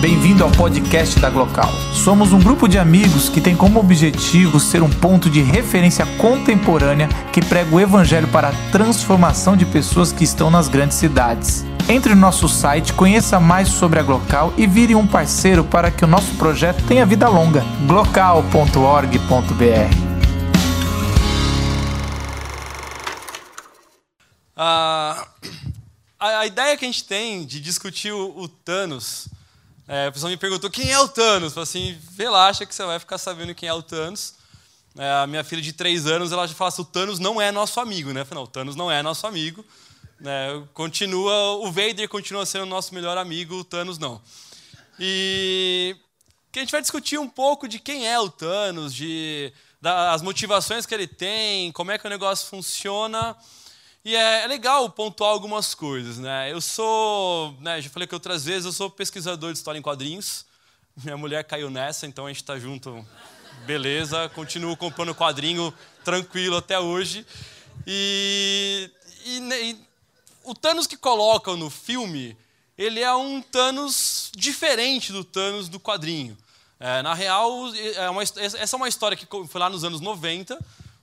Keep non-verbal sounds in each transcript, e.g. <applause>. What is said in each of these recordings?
Bem-vindo ao podcast da Glocal. Somos um grupo de amigos que tem como objetivo ser um ponto de referência contemporânea que prega o evangelho para a transformação de pessoas que estão nas grandes cidades. Entre no nosso site, conheça mais sobre a Glocal e vire um parceiro para que o nosso projeto tenha vida longa. glocal.org.br a, a ideia que a gente tem de discutir o, o Thanos é, a pessoa me perguntou quem é o Thanos. Eu falei assim, relaxa que você vai ficar sabendo quem é o Thanos. É, a minha filha de três anos, ela já fala assim, o Thanos não é nosso amigo, né? Eu falei, não, o Thanos não é nosso amigo. É, continua, o Vader continua sendo o nosso melhor amigo, o Thanos não. E que a gente vai discutir um pouco de quem é o Thanos, de das motivações que ele tem, como é que o negócio funciona. E é, é, legal pontuar algumas coisas, né? Eu sou, né, já falei que outras vezes, eu sou pesquisador de história em quadrinhos. Minha mulher caiu nessa, então a gente está junto, beleza. Continuo comprando quadrinho tranquilo até hoje. E, e, né, e o Thanos que colocam no filme, ele é um Thanos diferente do Thanos do quadrinho. É, na real, é uma, essa é uma história que foi lá nos anos 90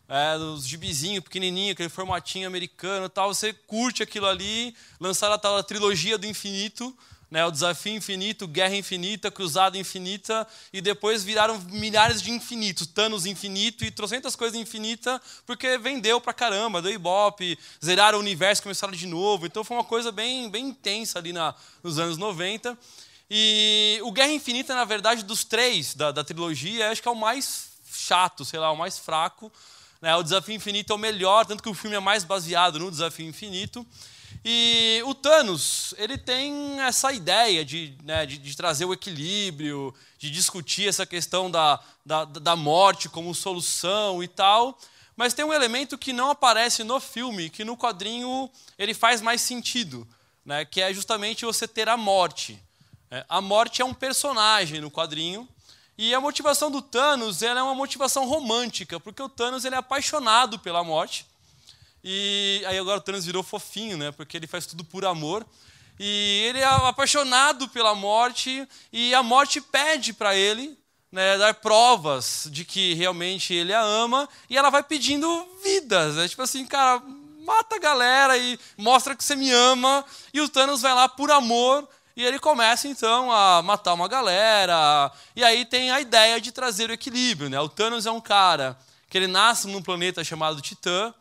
é, os gibizinhos pequenininho, aquele formatinho americano tal, você curte aquilo ali, lançaram a tal trilogia do infinito, né, o Desafio Infinito, Guerra Infinita, Cruzada Infinita, e depois viraram milhares de infinitos, Thanos Infinito e trocentas coisas infinitas, porque vendeu pra caramba, deu ibope, zeraram o universo, começaram de novo, então foi uma coisa bem, bem intensa ali na, nos anos 90. E o Guerra Infinita, na verdade, dos três da, da trilogia, acho que é o mais chato, sei lá, o mais fraco, né? O Desafio Infinito é o melhor, tanto que o filme é mais baseado no Desafio Infinito. E o Thanos, ele tem essa ideia de, né, de, de, trazer o equilíbrio, de discutir essa questão da, da, da, morte como solução e tal. Mas tem um elemento que não aparece no filme, que no quadrinho ele faz mais sentido, né, que é justamente você ter a morte. É, a morte é um personagem no quadrinho, e a motivação do Thanos é uma motivação romântica, porque o Thanos ele é apaixonado pela morte. E aí agora o Thanos virou fofinho, né? Porque ele faz tudo por amor. E ele é apaixonado pela morte e a morte pede para ele né, dar provas de que realmente ele a ama e ela vai pedindo vidas. É tipo assim, cara, mata a galera e mostra que você me ama. E o Thanos vai lá por amor e ele começa então a matar uma galera. E aí tem a ideia de trazer o equilíbrio. Né? O Thanos é um cara que ele nasce num planeta chamado Titã.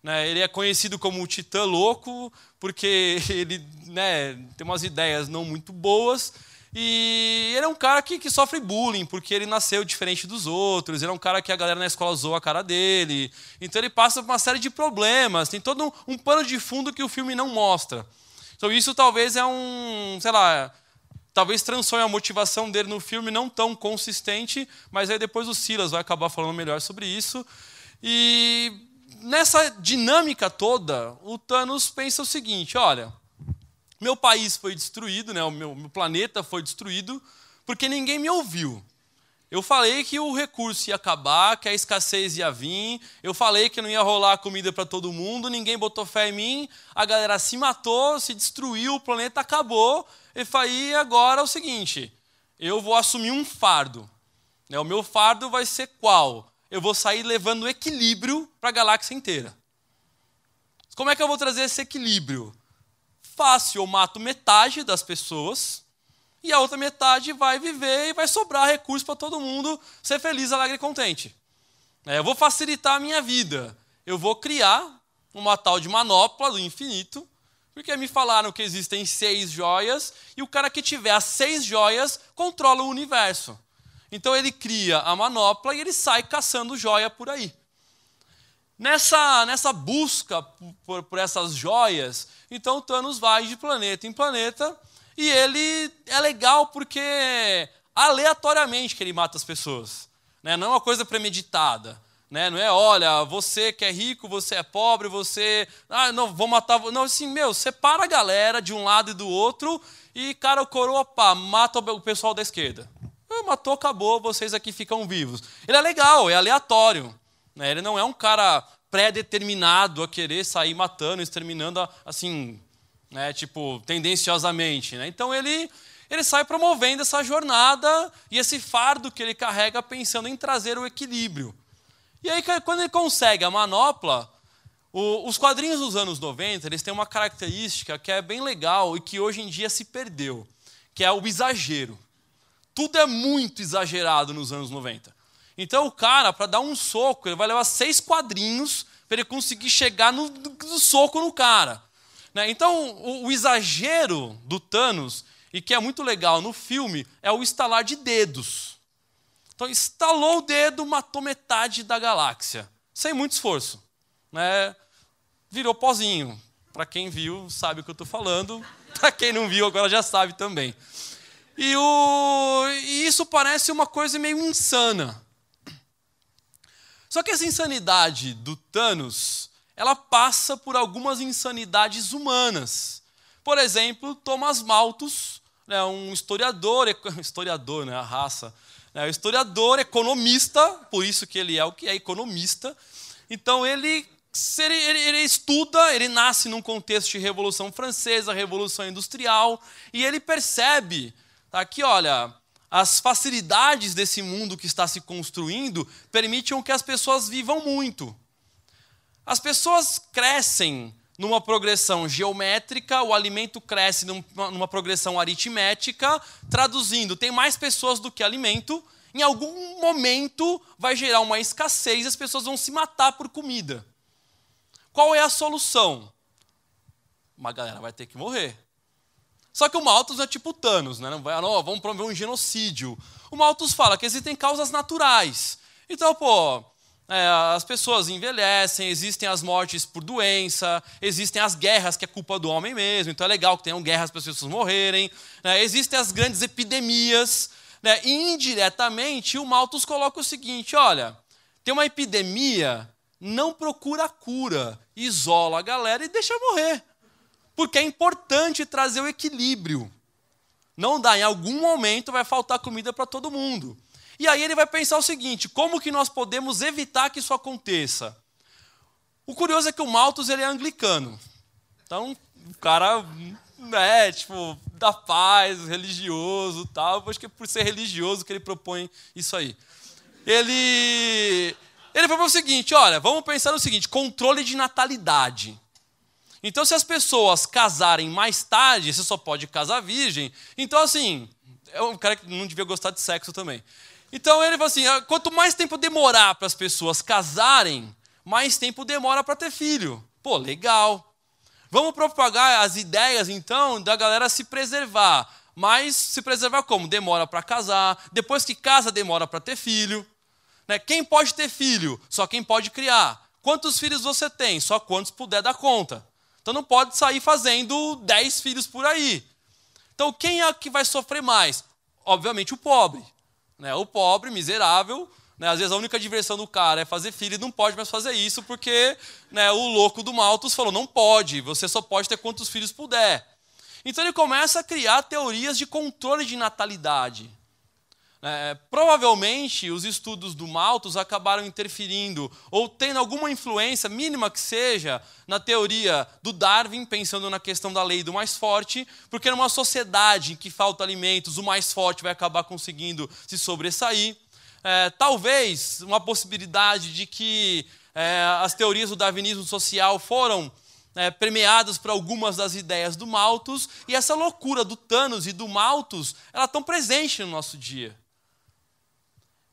Né? Ele é conhecido como o Titã Louco, porque <laughs> ele né, tem umas ideias não muito boas. E ele é um cara que, que, sofre bullying, porque ele nasceu diferente dos outros. Ele é um cara que a galera na escola zoa a cara dele. Então ele passa por uma série de problemas. Tem todo um, um pano de fundo que o filme não mostra. Então isso talvez é um, sei lá, talvez transforme a motivação dele no filme não tão consistente, mas aí depois o Silas vai acabar falando melhor sobre isso. E nessa dinâmica toda, o Thanos pensa o seguinte: olha, meu país foi destruído, né, o meu, meu planeta foi destruído, porque ninguém me ouviu. Eu falei que o recurso ia acabar, que a escassez ia vir. Eu falei que não ia rolar comida para todo mundo. Ninguém botou fé em mim. A galera se matou, se destruiu, o planeta acabou. E falei agora é o seguinte: eu vou assumir um fardo. Né, o meu fardo vai ser qual? Eu vou sair levando equilíbrio para a galáxia inteira. Como é que eu vou trazer esse equilíbrio? Fácil, eu mato metade das pessoas e a outra metade vai viver e vai sobrar recurso para todo mundo ser feliz, alegre e contente. É, eu vou facilitar a minha vida. Eu vou criar uma tal de manopla do infinito, porque me falaram que existem seis joias e o cara que tiver as seis joias controla o universo. Então ele cria a manopla e ele sai caçando joia por aí. Nessa, nessa busca por, por essas joias, então Thanos vai de planeta em planeta e ele é legal porque aleatoriamente que ele mata as pessoas. Né? Não é uma coisa premeditada. Né? Não é, olha, você que é rico, você é pobre, você. Ah, não, vou matar. Não, assim, meu, separa a galera de um lado e do outro e, cara, o coroa, pá, mata o pessoal da esquerda. Ah, matou, acabou, vocês aqui ficam vivos. Ele é legal, é aleatório. Né? Ele não é um cara pré-determinado a querer sair matando, exterminando, assim, né, tipo, tendenciosamente. Né? Então ele ele sai promovendo essa jornada e esse fardo que ele carrega pensando em trazer o equilíbrio. E aí, quando ele consegue a manopla, o, os quadrinhos dos anos 90 eles têm uma característica que é bem legal e que hoje em dia se perdeu, que é o exagero. Tudo é muito exagerado nos anos 90. Então o cara, para dar um soco, ele vai levar seis quadrinhos para ele conseguir chegar no, no soco no cara. Né? Então o, o exagero do Thanos, e que é muito legal no filme, é o estalar de dedos. Então estalou o dedo, matou metade da galáxia, sem muito esforço. Né? Virou pozinho. Para quem viu, sabe o que eu estou falando. <laughs> Para quem não viu, agora já sabe também. E, o, e isso parece uma coisa meio insana. Só que essa insanidade do Thanos, ela passa por algumas insanidades humanas. Por exemplo, Thomas Malthus, né, um historiador, <laughs> historiador, né, a raça, né, historiador, economista, por isso que ele é o que é economista. Então ele ele, ele, estuda, ele nasce num contexto de Revolução Francesa, Revolução Industrial, e ele percebe Tá aqui, olha, as facilidades desse mundo que está se construindo permitem que as pessoas vivam muito. As pessoas crescem numa progressão geométrica, o alimento cresce numa progressão aritmética, traduzindo, tem mais pessoas do que alimento, em algum momento vai gerar uma escassez e as pessoas vão se matar por comida. Qual é a solução? Uma galera vai ter que morrer. Só que o Malthus é tipo Thanos, né? Não vai, não, vamos promover um genocídio. O Malthus fala que existem causas naturais. Então, pô, é, as pessoas envelhecem, existem as mortes por doença, existem as guerras, que é culpa do homem mesmo, então é legal que tenham guerras para as pessoas morrerem. Né? Existem as grandes epidemias. Né? E indiretamente, o Malthus coloca o seguinte: olha, tem uma epidemia, não procura cura, isola a galera e deixa morrer. Porque é importante trazer o equilíbrio. Não dá, em algum momento vai faltar comida para todo mundo. E aí ele vai pensar o seguinte: como que nós podemos evitar que isso aconteça? O curioso é que o Malthus ele é anglicano. Então, o cara é, tipo, da paz, religioso tal. Acho que é por ser religioso que ele propõe isso aí. Ele, ele propõe o seguinte: olha, vamos pensar no seguinte: controle de natalidade. Então, se as pessoas casarem mais tarde, você só pode casar virgem. Então, assim, é um cara que não devia gostar de sexo também. Então, ele fala assim: ah, quanto mais tempo demorar para as pessoas casarem, mais tempo demora para ter filho. Pô, legal. Vamos propagar as ideias, então, da galera se preservar. Mas se preservar como? Demora para casar. Depois que casa, demora para ter filho. Né? Quem pode ter filho? Só quem pode criar. Quantos filhos você tem? Só quantos puder dar conta. Então não pode sair fazendo 10 filhos por aí. Então quem é que vai sofrer mais? Obviamente o pobre. Né? O pobre, miserável. Né? Às vezes a única diversão do cara é fazer filho e não pode mais fazer isso porque né, o louco do Malthus falou: não pode, você só pode ter quantos filhos puder. Então ele começa a criar teorias de controle de natalidade. É, provavelmente os estudos do Malthus acabaram interferindo ou tendo alguma influência, mínima que seja, na teoria do Darwin, pensando na questão da lei do mais forte, porque numa sociedade em que falta alimentos, o mais forte vai acabar conseguindo se sobressair. É, talvez uma possibilidade de que é, as teorias do darwinismo social foram é, permeadas por algumas das ideias do Malthus, e essa loucura do Thanos e do Malthus, ela estão presente no nosso dia.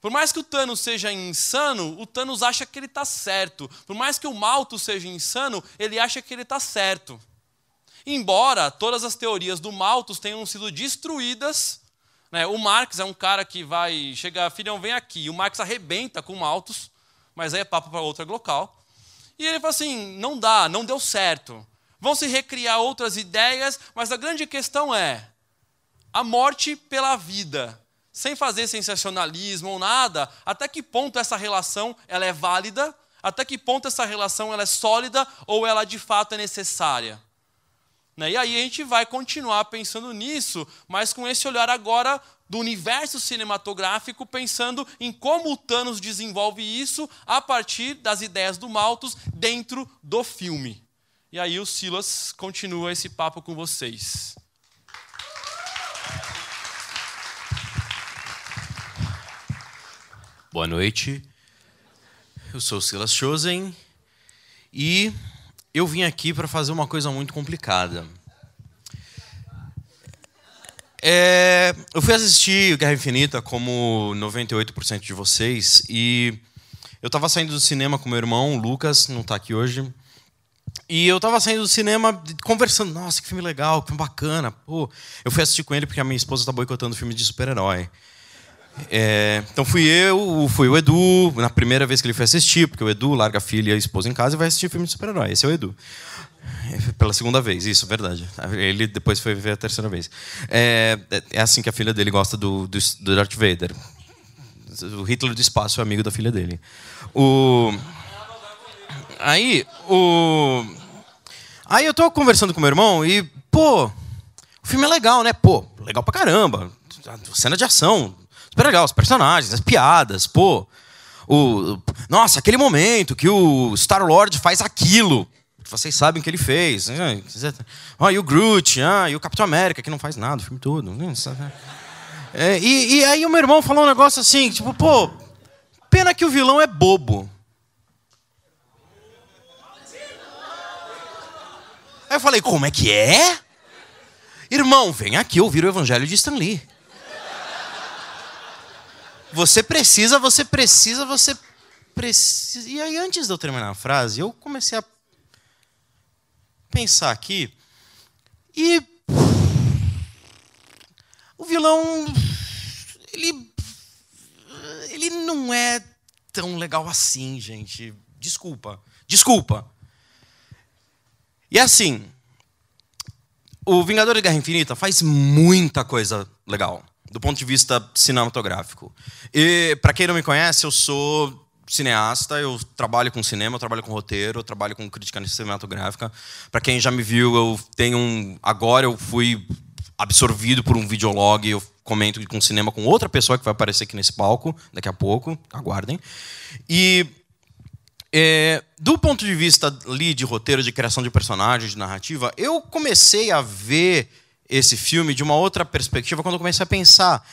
Por mais que o Thanos seja insano, o Thanos acha que ele está certo. Por mais que o Malto seja insano, ele acha que ele está certo. Embora todas as teorias do Malthus tenham sido destruídas, né? o Marx é um cara que vai chegar, filhão, vem aqui. O Marx arrebenta com o Malthus, mas aí é papo para outra local. E ele fala assim: não dá, não deu certo. Vão se recriar outras ideias, mas a grande questão é a morte pela vida sem fazer sensacionalismo ou nada, até que ponto essa relação ela é válida, até que ponto essa relação ela é sólida ou ela de fato é necessária. Né? E aí a gente vai continuar pensando nisso, mas com esse olhar agora do universo cinematográfico, pensando em como o Thanos desenvolve isso a partir das ideias do Malthus dentro do filme. E aí o Silas continua esse papo com vocês. Boa noite. Eu sou Silas Chosen e eu vim aqui para fazer uma coisa muito complicada. É, eu fui assistir Guerra Infinita como 98% de vocês e eu estava saindo do cinema com meu irmão, Lucas, não está aqui hoje. E eu estava saindo do cinema conversando, nossa, que filme legal, que filme bacana. Pô, eu fui assistir com ele porque a minha esposa está boicotando filme de super-herói. É, então fui eu, fui o Edu, na primeira vez que ele foi assistir, porque o Edu larga a filha e a esposa em casa e vai assistir filme de super-herói. Esse é o Edu. É, pela segunda vez, isso, verdade. Ele depois foi ver a terceira vez. É, é assim que a filha dele gosta do, do, do Darth Vader. O Hitler do espaço é amigo da filha dele. O... Aí, o... Aí eu tô conversando com meu irmão e, pô, o filme é legal, né? Pô, legal pra caramba. Cena de ação, Super legal, os personagens, as piadas, pô. O, nossa, aquele momento que o Star Lord faz aquilo. Vocês sabem o que ele fez. Ah, e o Groot, ah, e o Capitão América, que não faz nada o filme todo. É, e, e aí o meu irmão falou um negócio assim, tipo, pô, pena que o vilão é bobo. Aí eu falei, como é que é? Irmão, vem aqui ouvir o evangelho de Stan Lee. Você precisa, você precisa, você precisa. E aí, antes de eu terminar a frase, eu comecei a pensar aqui. E. O vilão. Ele. Ele não é tão legal assim, gente. Desculpa. Desculpa. E assim. O Vingador de Guerra Infinita faz muita coisa legal do ponto de vista cinematográfico. E para quem não me conhece, eu sou cineasta, eu trabalho com cinema, eu trabalho com roteiro, eu trabalho com crítica cinematográfica. Para quem já me viu, eu tenho um agora eu fui absorvido por um videolog, eu comento com cinema com outra pessoa que vai aparecer aqui nesse palco daqui a pouco, aguardem. E é, do ponto de vista ali de roteiro, de criação de personagens, de narrativa, eu comecei a ver esse filme de uma outra perspectiva quando eu comecei a pensar.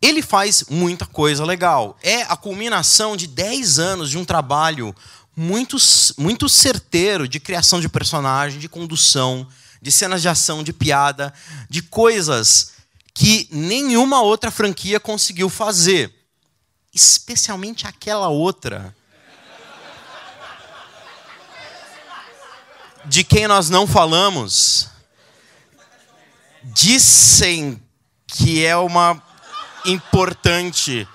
Ele faz muita coisa legal. É a culminação de 10 anos de um trabalho muito, muito certeiro de criação de personagem, de condução, de cenas de ação, de piada, de coisas que nenhuma outra franquia conseguiu fazer. Especialmente aquela outra. De quem nós não falamos dizem que é uma importante.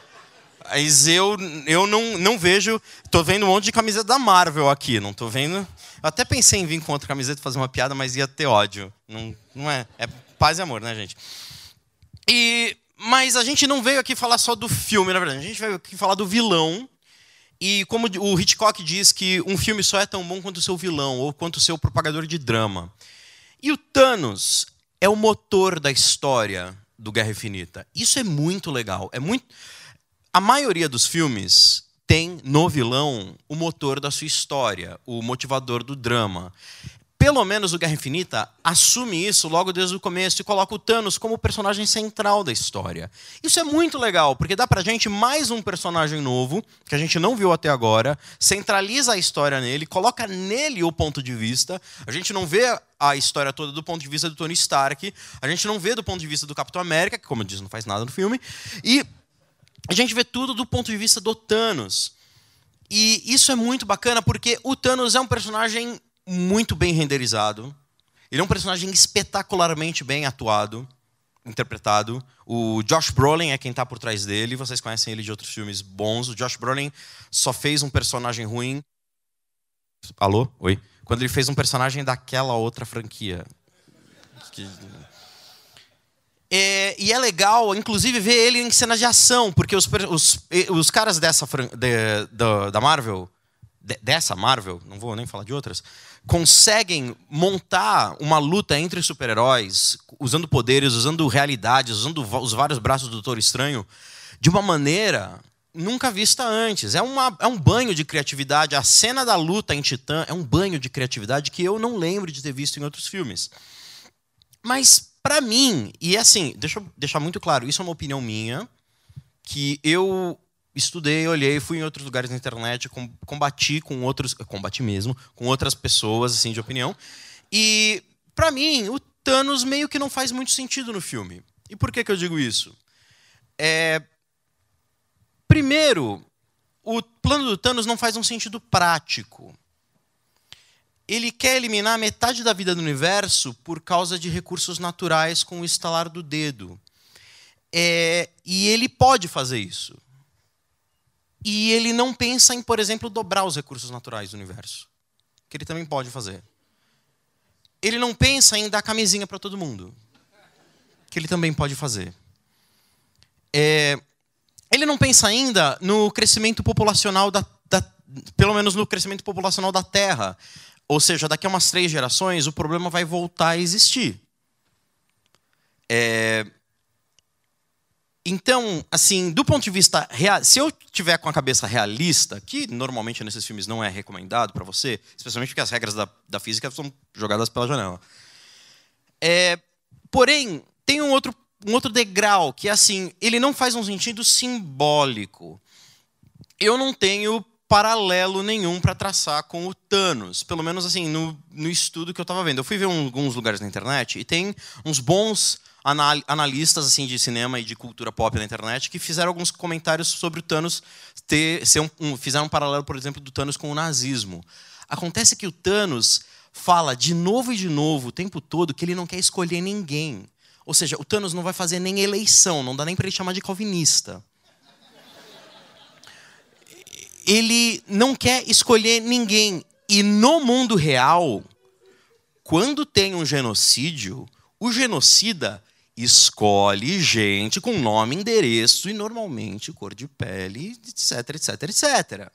Mas eu, eu não, não vejo. Estou vendo um monte de camiseta da Marvel aqui, não estou vendo. Eu até pensei em vir com outra camiseta fazer uma piada, mas ia ter ódio. Não, não é. É paz e amor, né, gente? E, mas a gente não veio aqui falar só do filme, na verdade. A gente veio aqui falar do vilão. E como o Hitchcock diz que um filme só é tão bom quanto o seu vilão, ou quanto o seu propagador de drama. E o Thanos é o motor da história do Guerra Infinita. Isso é muito legal. É muito. A maioria dos filmes tem no vilão o motor da sua história, o motivador do drama pelo menos o Guerra Infinita assume isso logo desde o começo e coloca o Thanos como o personagem central da história. Isso é muito legal, porque dá pra gente mais um personagem novo, que a gente não viu até agora, centraliza a história nele, coloca nele o ponto de vista. A gente não vê a história toda do ponto de vista do Tony Stark, a gente não vê do ponto de vista do Capitão América, que, como eu disse, não faz nada no filme, e a gente vê tudo do ponto de vista do Thanos. E isso é muito bacana porque o Thanos é um personagem muito bem renderizado. Ele é um personagem espetacularmente bem atuado, interpretado. O Josh Brolin é quem está por trás dele. Vocês conhecem ele de outros filmes bons. O Josh Brolin só fez um personagem ruim. Alô? Oi? Quando ele fez um personagem daquela outra franquia. É, e é legal, inclusive, ver ele em cenas de ação, porque os, os, os caras dessa de, de, da Marvel, de, dessa Marvel, não vou nem falar de outras, conseguem montar uma luta entre super-heróis, usando poderes, usando realidades, usando os vários braços do Doutor Estranho, de uma maneira nunca vista antes. É, uma, é um banho de criatividade. A cena da luta em Titã é um banho de criatividade que eu não lembro de ter visto em outros filmes. Mas, para mim, e assim, deixa eu deixar muito claro, isso é uma opinião minha, que eu estudei, olhei, fui em outros lugares na internet, combati com outros, combati mesmo, com outras pessoas assim de opinião. E para mim, o Thanos meio que não faz muito sentido no filme. E por que que eu digo isso? É... Primeiro, o plano do Thanos não faz um sentido prático. Ele quer eliminar metade da vida do universo por causa de recursos naturais com o estalar do dedo. É... E ele pode fazer isso. E ele não pensa em, por exemplo, dobrar os recursos naturais do universo, que ele também pode fazer. Ele não pensa em dar camisinha para todo mundo, que ele também pode fazer. É, ele não pensa ainda no crescimento populacional da, da, pelo menos no crescimento populacional da Terra. Ou seja, daqui a umas três gerações o problema vai voltar a existir. É, então, assim, do ponto de vista real, se eu tiver com a cabeça realista, que normalmente nesses filmes não é recomendado para você, especialmente porque as regras da, da física são jogadas pela janela. É, porém, tem um outro, um outro degrau que é assim, ele não faz um sentido simbólico. Eu não tenho paralelo nenhum para traçar com o Thanos, pelo menos assim no, no estudo que eu estava vendo. Eu fui ver um, alguns lugares na internet e tem uns bons analistas assim de cinema e de cultura pop na internet que fizeram alguns comentários sobre o Thanos ter ser um, um, fizeram um paralelo, por exemplo, do Thanos com o nazismo. Acontece que o Thanos fala de novo e de novo o tempo todo que ele não quer escolher ninguém. Ou seja, o Thanos não vai fazer nem eleição, não dá nem para ele chamar de calvinista. Ele não quer escolher ninguém. E no mundo real, quando tem um genocídio, o genocida escolhe gente com nome, endereço e normalmente cor de pele, etc, etc, etc.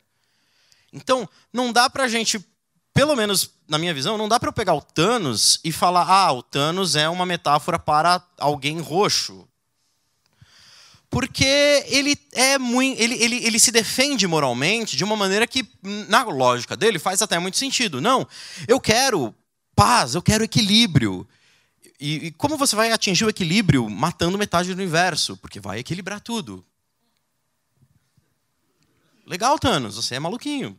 Então, não dá pra gente, pelo menos na minha visão, não dá para eu pegar o Thanos e falar: "Ah, o Thanos é uma metáfora para alguém roxo". Porque ele é muito, ele, ele, ele se defende moralmente de uma maneira que na lógica dele faz até muito sentido. Não, eu quero paz, eu quero equilíbrio. E, e, como você vai atingir o equilíbrio matando metade do universo? Porque vai equilibrar tudo. Legal, Thanos, você é maluquinho.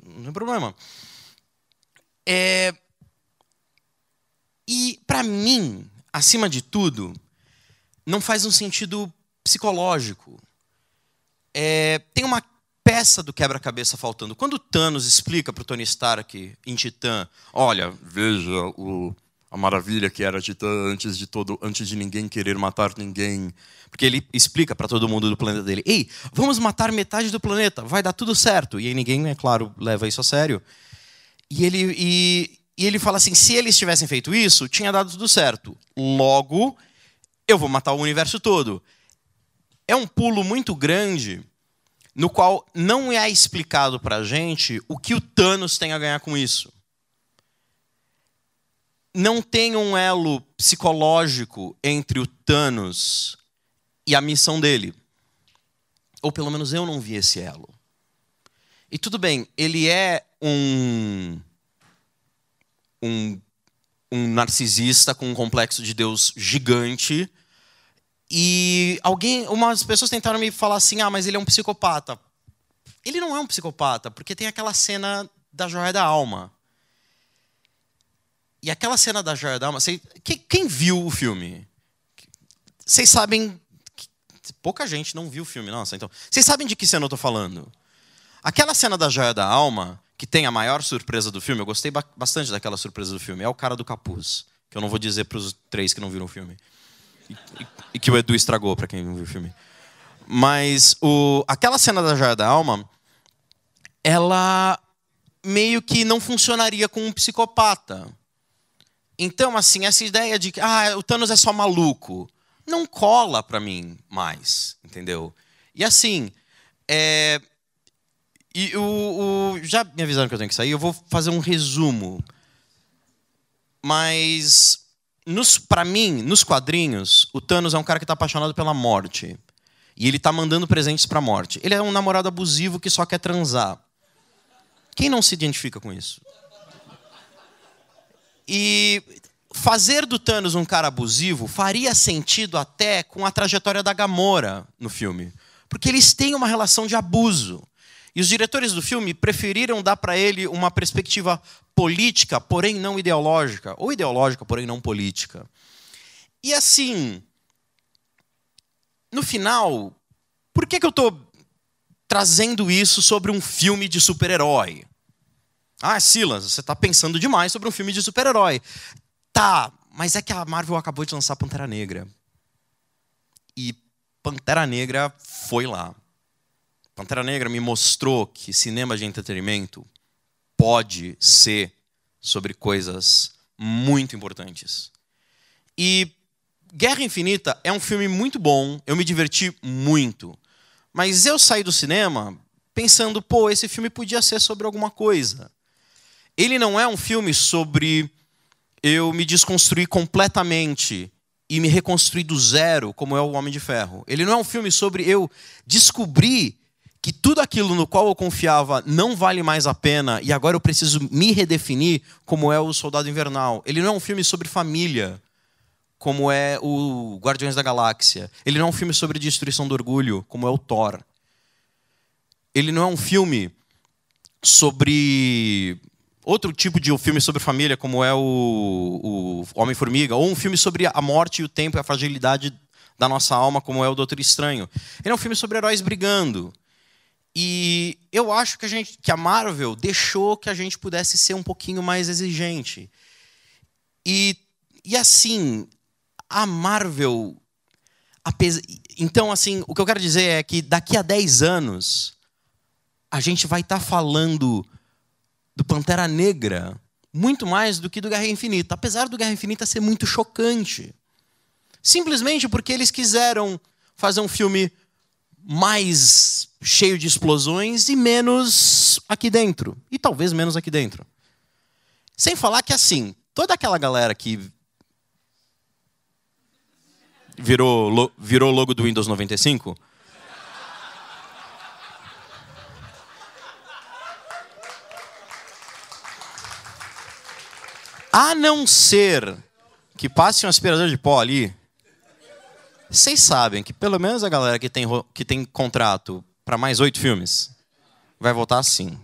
Não tem problema. É... E, para mim, acima de tudo, não faz um sentido psicológico. É... Tem uma peça do quebra-cabeça faltando. Quando Thanos explica para o Tony Stark em Titã, olha, veja o a maravilha que era Titã antes de todo, antes de ninguém querer matar ninguém, porque ele explica para todo mundo do planeta dele: "Ei, vamos matar metade do planeta, vai dar tudo certo". E aí ninguém, é claro, leva isso a sério. E ele e, e ele fala assim: se eles tivessem feito isso, tinha dado tudo certo. Logo, eu vou matar o universo todo. É um pulo muito grande no qual não é explicado para a gente o que o Thanos tem a ganhar com isso não tem um elo psicológico entre o Thanos e a missão dele. Ou pelo menos eu não vi esse elo. E tudo bem, ele é um, um, um narcisista com um complexo de Deus gigante. E alguém, umas pessoas tentaram me falar assim: ah, mas ele é um psicopata. Ele não é um psicopata, porque tem aquela cena da joia da alma. E aquela cena da joia da alma, você, quem, quem, viu o filme? Vocês sabem. Pouca gente não viu o filme, nossa. Então, vocês sabem de que cena eu estou falando? Aquela cena da joia da alma, que tem a maior surpresa do filme, eu gostei bastante daquela surpresa do filme, é o cara do capuz. Que eu não vou dizer para os três que não viram o filme. E, e, e que o Edu estragou para quem não viu o filme. Mas o, aquela cena da joia da alma, ela meio que não funcionaria com um psicopata. Então, assim, essa ideia de que ah, o Thanos é só maluco, não cola para mim mais, entendeu? E assim, é... e o, o, já me avisaram que eu tenho que sair, eu vou fazer um resumo. Mas, para mim, nos quadrinhos, o Thanos é um cara que está apaixonado pela morte. E ele está mandando presentes para morte. Ele é um namorado abusivo que só quer transar. Quem não se identifica com isso? E fazer do Thanos um cara abusivo faria sentido até com a trajetória da Gamora no filme. Porque eles têm uma relação de abuso. E os diretores do filme preferiram dar para ele uma perspectiva política, porém não ideológica, ou ideológica, porém não política. E assim, no final, por que, que eu estou trazendo isso sobre um filme de super-herói? Ah, Silas, você está pensando demais sobre um filme de super-herói. Tá, mas é que a Marvel acabou de lançar Pantera Negra. E Pantera Negra foi lá. Pantera Negra me mostrou que cinema de entretenimento pode ser sobre coisas muito importantes. E Guerra Infinita é um filme muito bom, eu me diverti muito. Mas eu saí do cinema pensando, pô, esse filme podia ser sobre alguma coisa. Ele não é um filme sobre eu me desconstruir completamente e me reconstruir do zero, como é o Homem de Ferro. Ele não é um filme sobre eu descobrir que tudo aquilo no qual eu confiava não vale mais a pena e agora eu preciso me redefinir, como é o Soldado Invernal. Ele não é um filme sobre família, como é o Guardiões da Galáxia. Ele não é um filme sobre destruição do orgulho, como é o Thor. Ele não é um filme sobre outro tipo de filme sobre família, como é o, o Homem-Formiga, ou um filme sobre a morte e o tempo e a fragilidade da nossa alma, como é o Doutor Estranho. Ele é um filme sobre heróis brigando. E eu acho que a, gente, que a Marvel deixou que a gente pudesse ser um pouquinho mais exigente. E, e assim, a Marvel. Então, assim, o que eu quero dizer é que daqui a 10 anos, a gente vai estar tá falando do Pantera Negra muito mais do que do Guerra Infinita, apesar do Guerra Infinita ser muito chocante. Simplesmente porque eles quiseram fazer um filme mais cheio de explosões e menos aqui dentro. E talvez menos aqui dentro. Sem falar que, assim, toda aquela galera que virou, virou logo do Windows 95. A não ser que passe um aspirador de pó ali, vocês sabem que pelo menos a galera que tem, que tem contrato para mais oito filmes vai votar sim.